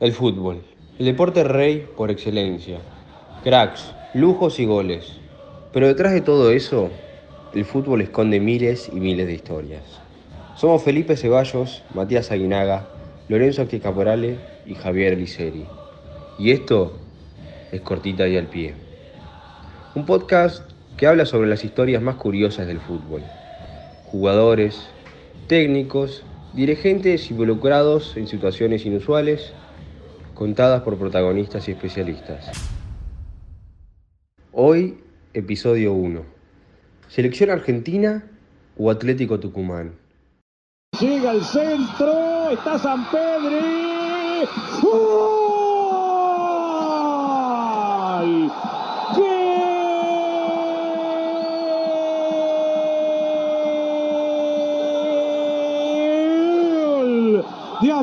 El fútbol, el deporte rey por excelencia. Cracks, lujos y goles. Pero detrás de todo eso, el fútbol esconde miles y miles de historias. Somos Felipe Ceballos, Matías Aguinaga, Lorenzo Caporale y Javier Liceri. Y esto es Cortita y al Pie. Un podcast que habla sobre las historias más curiosas del fútbol. Jugadores, técnicos, dirigentes involucrados en situaciones inusuales contadas por protagonistas y especialistas. Hoy, episodio 1. ¿Selección argentina o Atlético Tucumán? Llega al centro, está San Pedro.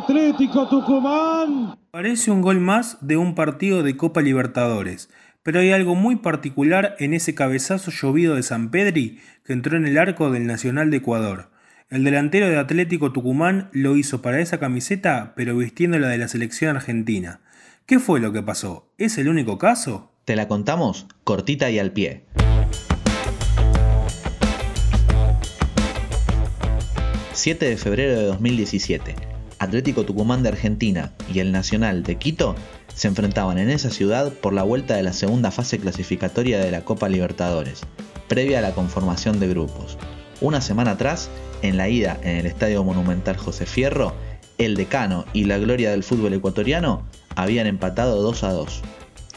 Atlético Tucumán. Parece un gol más de un partido de Copa Libertadores, pero hay algo muy particular en ese cabezazo llovido de San Pedri que entró en el arco del Nacional de Ecuador. El delantero de Atlético Tucumán lo hizo para esa camiseta, pero vistiendo la de la selección argentina. ¿Qué fue lo que pasó? ¿Es el único caso? Te la contamos cortita y al pie. 7 de febrero de 2017. Atlético Tucumán de Argentina y el Nacional de Quito se enfrentaban en esa ciudad por la vuelta de la segunda fase clasificatoria de la Copa Libertadores, previa a la conformación de grupos. Una semana atrás, en la ida en el Estadio Monumental José Fierro, el decano y la gloria del fútbol ecuatoriano habían empatado 2 a 2.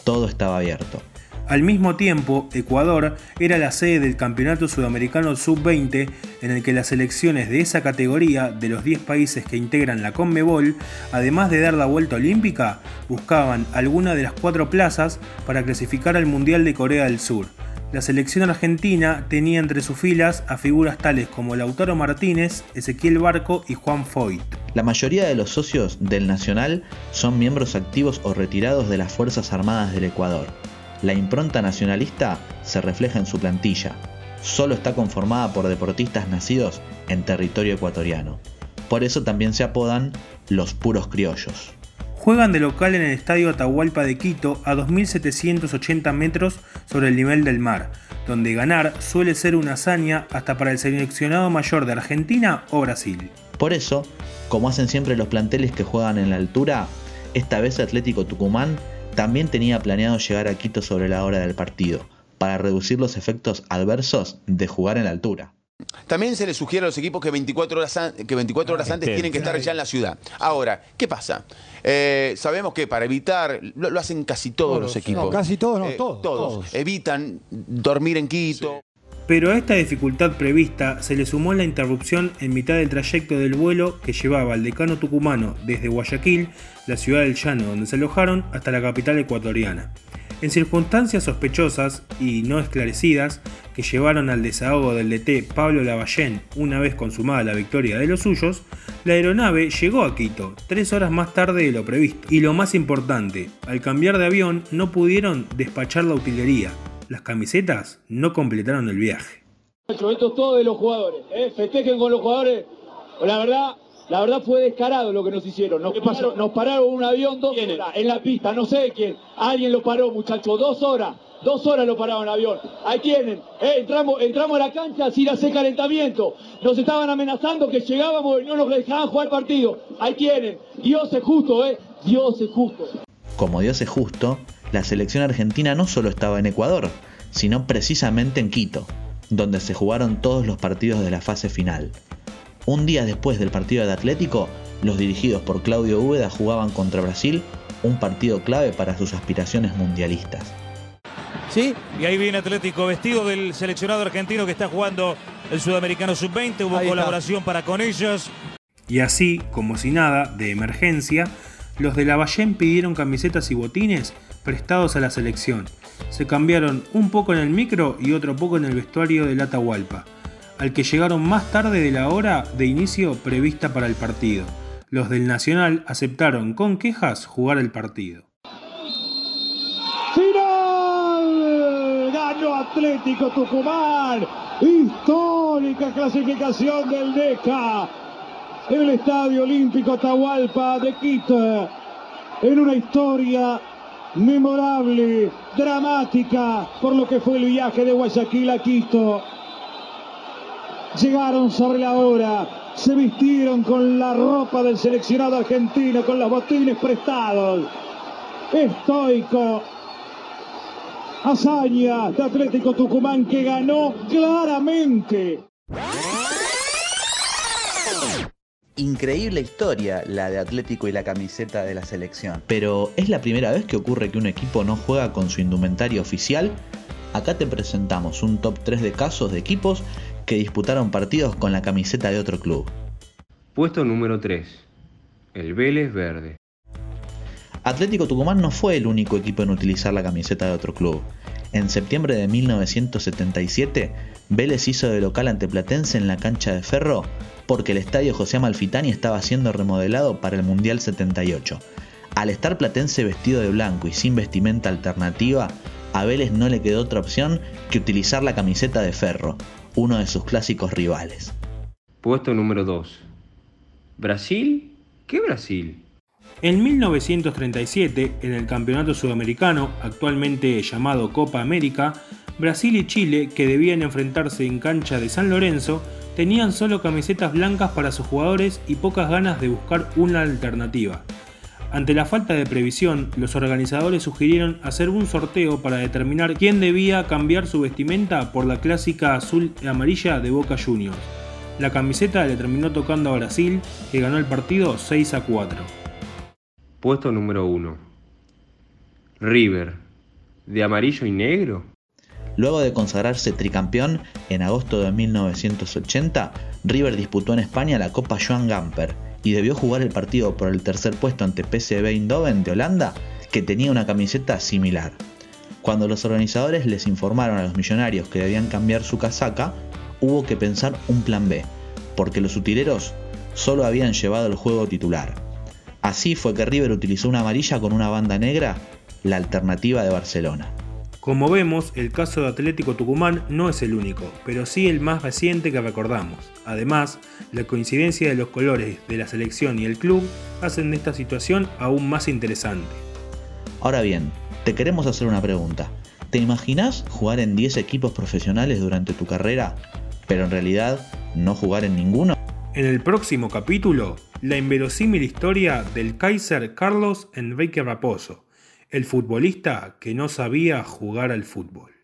Todo estaba abierto. Al mismo tiempo, Ecuador era la sede del Campeonato Sudamericano Sub-20 en el que las selecciones de esa categoría de los 10 países que integran la CONMEBOL, además de dar la vuelta olímpica, buscaban alguna de las cuatro plazas para clasificar al Mundial de Corea del Sur. La selección argentina tenía entre sus filas a figuras tales como Lautaro Martínez, Ezequiel Barco y Juan Foyt. La mayoría de los socios del Nacional son miembros activos o retirados de las Fuerzas Armadas del Ecuador la impronta nacionalista se refleja en su plantilla. Solo está conformada por deportistas nacidos en territorio ecuatoriano. Por eso también se apodan los puros criollos. Juegan de local en el Estadio Atahualpa de Quito a 2.780 metros sobre el nivel del mar, donde ganar suele ser una hazaña hasta para el seleccionado mayor de Argentina o Brasil. Por eso, como hacen siempre los planteles que juegan en la altura, esta vez Atlético Tucumán también tenía planeado llegar a Quito sobre la hora del partido, para reducir los efectos adversos de jugar en la altura. También se les sugiere a los equipos que 24 horas, que 24 horas antes tienen que estar ya en la ciudad. Ahora, ¿qué pasa? Eh, sabemos que para evitar, lo, hacen casi todos, los equipos. casi todos, no, eh, todos, todos, Evitan dormir en Quito. Pero a esta dificultad prevista se le sumó la interrupción en mitad del trayecto del vuelo que llevaba al decano tucumano desde Guayaquil, la ciudad del llano donde se alojaron, hasta la capital ecuatoriana. En circunstancias sospechosas y no esclarecidas que llevaron al desahogo del DT Pablo Lavallén una vez consumada la victoria de los suyos, la aeronave llegó a Quito tres horas más tarde de lo previsto. Y lo más importante, al cambiar de avión no pudieron despachar la utilería, las camisetas no completaron el viaje. Esto es todo de los jugadores, ¿eh? festejen con los jugadores. La verdad, la verdad fue descarado lo que nos hicieron. Nos, pararon, nos pararon un avión dos horas en la pista, no sé quién. Alguien lo paró, muchachos, dos horas. Dos horas lo pararon el avión. Ahí tienen. ¿eh? entramos, entramos a la cancha sin hacer calentamiento. Nos estaban amenazando que llegábamos y no nos dejaban jugar el partido. Ahí tienen. Dios es justo, ¿eh? Dios es justo. Como Dios es justo, la selección argentina no solo estaba en Ecuador, sino precisamente en Quito, donde se jugaron todos los partidos de la fase final. Un día después del partido de Atlético, los dirigidos por Claudio Úbeda jugaban contra Brasil, un partido clave para sus aspiraciones mundialistas. Sí, y ahí viene Atlético vestido del seleccionado argentino que está jugando el Sudamericano Sub-20, hubo colaboración para con ellos. Y así, como si nada, de emergencia, los de Lavallén pidieron camisetas y botines prestados a la selección. Se cambiaron un poco en el micro y otro poco en el vestuario del Atahualpa, al que llegaron más tarde de la hora de inicio prevista para el partido. Los del Nacional aceptaron con quejas jugar el partido. ¡Final! Ganó Atlético Tucumán. Histórica clasificación del DECA en el Estadio Olímpico Atahualpa de Quito. en una historia memorable, dramática, por lo que fue el viaje de Guayaquil a Quito. Llegaron sobre la hora, se vistieron con la ropa del seleccionado argentino, con los botines prestados. Estoico. Hazaña de Atlético Tucumán que ganó claramente. Increíble historia la de Atlético y la camiseta de la selección. Pero ¿es la primera vez que ocurre que un equipo no juega con su indumentaria oficial? Acá te presentamos un top 3 de casos de equipos que disputaron partidos con la camiseta de otro club. Puesto número 3. El Vélez Verde. Atlético Tucumán no fue el único equipo en utilizar la camiseta de otro club. En septiembre de 1977, Vélez hizo de local ante Platense en la cancha de Ferro porque el estadio José Amalfitani estaba siendo remodelado para el Mundial 78. Al estar Platense vestido de blanco y sin vestimenta alternativa, a Vélez no le quedó otra opción que utilizar la camiseta de Ferro, uno de sus clásicos rivales. Puesto número 2. ¿Brasil? ¿Qué Brasil? En 1937, en el Campeonato Sudamericano, actualmente llamado Copa América, Brasil y Chile, que debían enfrentarse en cancha de San Lorenzo, tenían solo camisetas blancas para sus jugadores y pocas ganas de buscar una alternativa. Ante la falta de previsión, los organizadores sugirieron hacer un sorteo para determinar quién debía cambiar su vestimenta por la clásica azul y amarilla de Boca Juniors. La camiseta le terminó tocando a Brasil, que ganó el partido 6 a 4. Puesto número 1. River. ¿De amarillo y negro? Luego de consagrarse tricampeón en agosto de 1980, River disputó en España la Copa Joan Gamper y debió jugar el partido por el tercer puesto ante PSV Eindhoven de Holanda, que tenía una camiseta similar. Cuando los organizadores les informaron a los millonarios que debían cambiar su casaca, hubo que pensar un plan B, porque los utileros solo habían llevado el juego titular. Así fue que River utilizó una amarilla con una banda negra, la alternativa de Barcelona. Como vemos, el caso de Atlético Tucumán no es el único, pero sí el más reciente que recordamos. Además, la coincidencia de los colores de la selección y el club hacen de esta situación aún más interesante. Ahora bien, te queremos hacer una pregunta. ¿Te imaginas jugar en 10 equipos profesionales durante tu carrera, pero en realidad no jugar en ninguno? En el próximo capítulo, la inverosímil historia del Kaiser Carlos Enrique Raposo, el futbolista que no sabía jugar al fútbol.